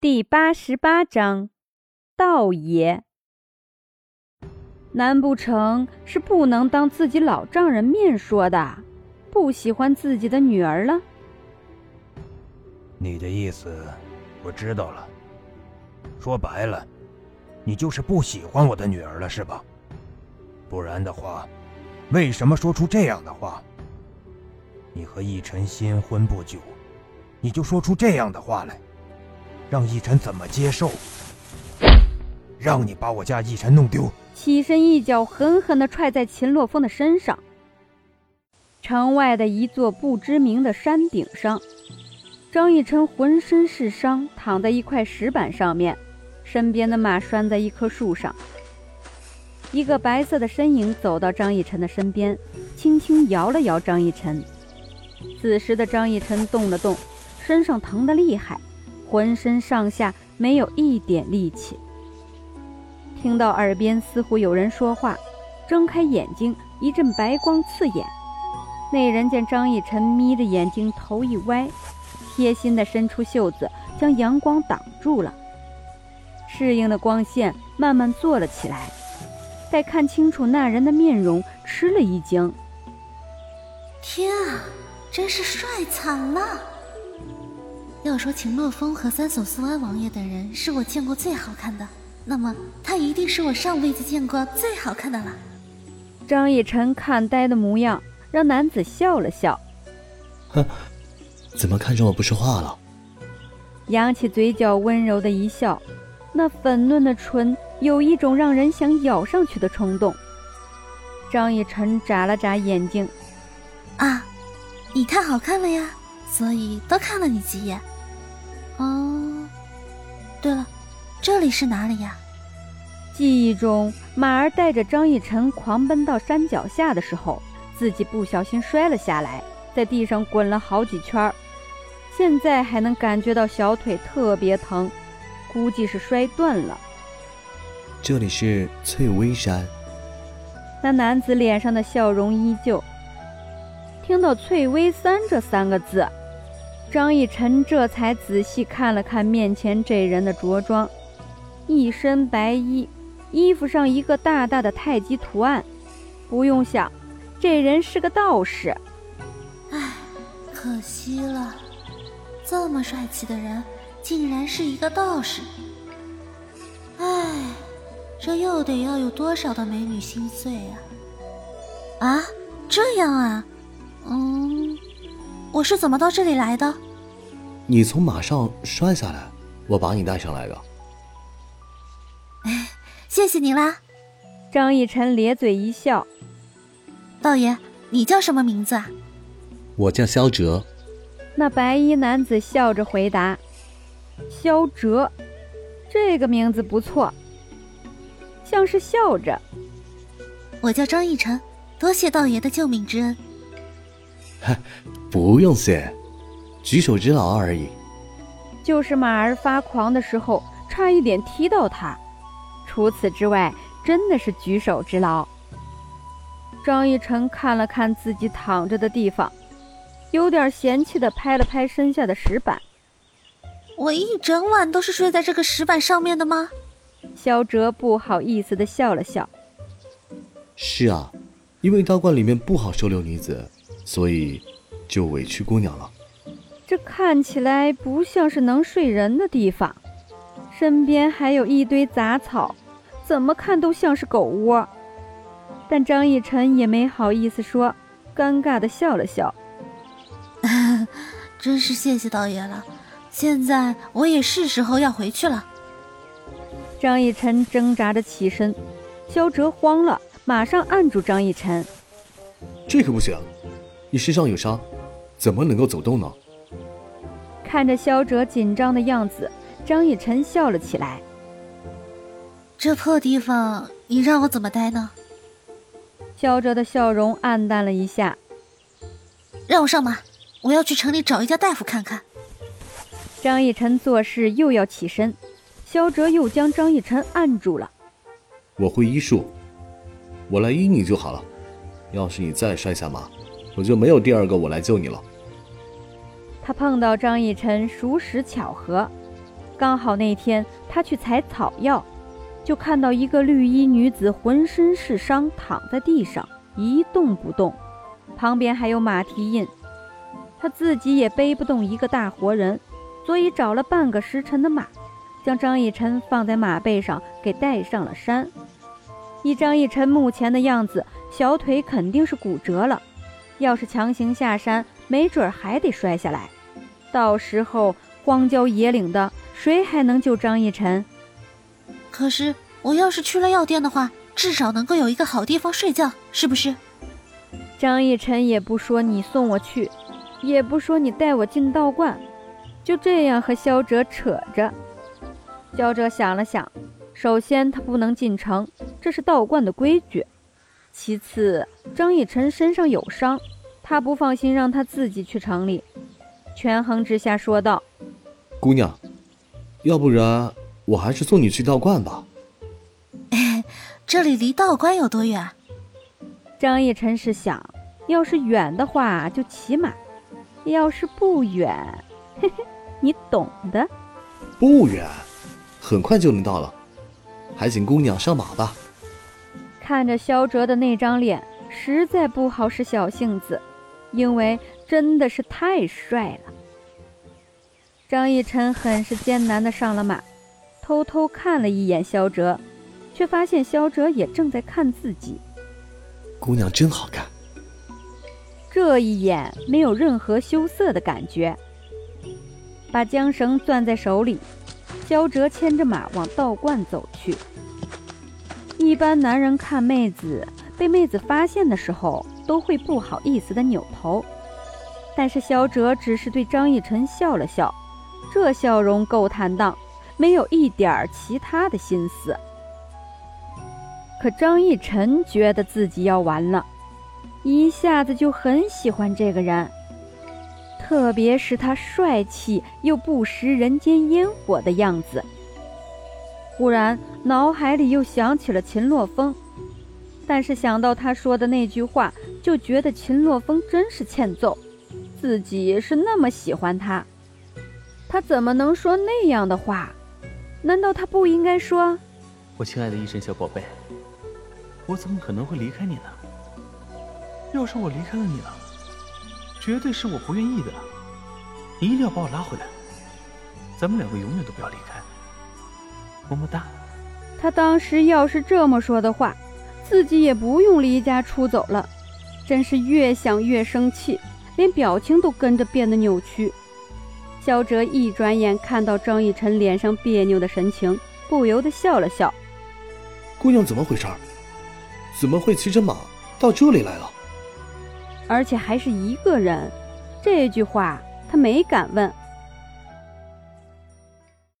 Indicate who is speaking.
Speaker 1: 第八十八章，道爷。难不成是不能当自己老丈人面说的，不喜欢自己的女儿了？
Speaker 2: 你的意思，我知道了。说白了，你就是不喜欢我的女儿了，是吧？不然的话，为什么说出这样的话？你和逸晨新婚不久，你就说出这样的话来？让逸晨怎么接受？让你把我家逸晨弄丢！
Speaker 1: 起身一脚狠狠地踹在秦洛风的身上。城外的一座不知名的山顶上，张逸晨浑身是伤，躺在一块石板上面，身边的马拴在一棵树上。一个白色的身影走到张逸晨的身边，轻轻摇了摇张逸晨。此时的张逸晨动了动，身上疼得厉害。浑身上下没有一点力气，听到耳边似乎有人说话，睁开眼睛，一阵白光刺眼。那人见张逸晨眯着眼睛，头一歪，贴心的伸出袖子将阳光挡住了。适应的光线慢慢坐了起来，待看清楚那人的面容，吃了一惊：“
Speaker 3: 天啊，真是帅惨了！”要说秦洛风和三嫂苏安王爷等人是我见过最好看的，那么他一定是我上辈子见过最好看的了。
Speaker 1: 张逸晨看呆的模样，让男子笑了笑：“
Speaker 4: 哼，怎么看着我不说话了？”
Speaker 1: 扬起嘴角，温柔的一笑，那粉嫩的唇有一种让人想咬上去的冲动。张逸晨眨了眨眼睛：“
Speaker 3: 啊，你太好看了呀，所以多看了你几眼。”哦，对了，这里是哪里呀？
Speaker 1: 记忆中，马儿带着张逸晨狂奔到山脚下的时候，自己不小心摔了下来，在地上滚了好几圈现在还能感觉到小腿特别疼，估计是摔断了。
Speaker 4: 这里是翠微山。
Speaker 1: 那男子脸上的笑容依旧。听到“翠微山”这三个字。张逸晨这才仔细看了看面前这人的着装，一身白衣，衣服上一个大大的太极图案。不用想，这人是个道士。
Speaker 3: 唉，可惜了，这么帅气的人，竟然是一个道士。唉，这又得要有多少的美女心碎啊！啊，这样啊，嗯。我是怎么到这里来的？
Speaker 4: 你从马上摔下来，我把你带上来的。
Speaker 3: 哎，谢谢你啦！
Speaker 1: 张逸晨咧嘴一笑。
Speaker 3: 道爷，你叫什么名字啊？
Speaker 4: 我叫萧哲。
Speaker 1: 那白衣男子笑着回答：“萧哲，这个名字不错，像是笑着。”
Speaker 3: 我叫张逸晨，多谢道爷的救命之恩。
Speaker 4: 不用谢，举手之劳而已。
Speaker 1: 就是马儿发狂的时候，差一点踢到他。除此之外，真的是举手之劳。张逸晨看了看自己躺着的地方，有点嫌弃的拍了拍身下的石板。
Speaker 3: 我一整晚都是睡在这个石板上面的吗？
Speaker 1: 萧哲不好意思的笑了笑。
Speaker 4: 是啊，因为道观里面不好收留女子。所以，就委屈姑娘了。
Speaker 1: 这看起来不像是能睡人的地方，身边还有一堆杂草，怎么看都像是狗窝。但张逸晨也没好意思说，尴尬的笑了笑。
Speaker 3: 真是谢谢道爷了，现在我也是时候要回去了。
Speaker 1: 张逸晨挣扎着起身，萧哲慌了，马上按住张逸晨。
Speaker 4: 这可不行。你身上有伤，怎么能够走动呢？
Speaker 1: 看着萧哲紧张的样子，张逸晨笑了起来。
Speaker 3: 这破地方，你让我怎么待呢？
Speaker 1: 萧哲的笑容暗淡了一下。
Speaker 3: 让我上马，我要去城里找一家大夫看看。
Speaker 1: 张逸晨做事又要起身，萧哲又将张逸晨按住了。
Speaker 4: 我会医术，我来医你就好了。要是你再摔下马，我就没有第二个我来救你了。
Speaker 1: 他碰到张逸晨，熟识巧合。刚好那天他去采草药，就看到一个绿衣女子浑身是伤，躺在地上一动不动，旁边还有马蹄印。他自己也背不动一个大活人，所以找了半个时辰的马，将张逸晨放在马背上给带上了山。以张逸晨目前的样子，小腿肯定是骨折了，要是强行下山，没准还得摔下来。到时候荒郊野岭的。谁还能救张逸晨？
Speaker 3: 可是我要是去了药店的话，至少能够有一个好地方睡觉，是不是？
Speaker 1: 张逸晨也不说你送我去，也不说你带我进道观，就这样和萧哲扯着。萧哲想了想，首先他不能进城，这是道观的规矩；其次，张逸晨身上有伤，他不放心让他自己去城里。权衡之下，说道：“
Speaker 4: 姑娘。”要不然我还是送你去道观吧。
Speaker 3: 这里离道观有多远？
Speaker 1: 张逸晨是想，要是远的话就骑马，要是不远，嘿嘿，你懂的。
Speaker 4: 不远，很快就能到了，还请姑娘上马吧。
Speaker 1: 看着萧哲的那张脸，实在不好使小性子，因为真的是太帅了。张逸晨很是艰难的上了马，偷偷看了一眼萧哲，却发现萧哲也正在看自己。
Speaker 4: 姑娘真好看。
Speaker 1: 这一眼没有任何羞涩的感觉。把缰绳攥在手里，萧哲牵着马往道观走去。一般男人看妹子被妹子发现的时候，都会不好意思的扭头，但是小哲只是对张逸晨笑了笑。这笑容够坦荡，没有一点儿其他的心思。可张逸晨觉得自己要完了，一下子就很喜欢这个人，特别是他帅气又不食人间烟火的样子。忽然脑海里又想起了秦洛风，但是想到他说的那句话，就觉得秦洛风真是欠揍，自己是那么喜欢他。他怎么能说那样的话？难道他不应该说：“
Speaker 5: 我亲爱的医生小宝贝，我怎么可能会离开你呢？要是我离开了你了，绝对是我不愿意的。你一定要把我拉回来，咱们两个永远都不要离开。么么哒。”
Speaker 1: 他当时要是这么说的话，自己也不用离家出走了。真是越想越生气，连表情都跟着变得扭曲。肖哲一转眼看到张逸晨脸上别扭的神情，不由得笑了笑。
Speaker 4: 姑娘怎么回事？怎么会骑着马到这里来了？
Speaker 1: 而且还是一个人。这句话他没敢问，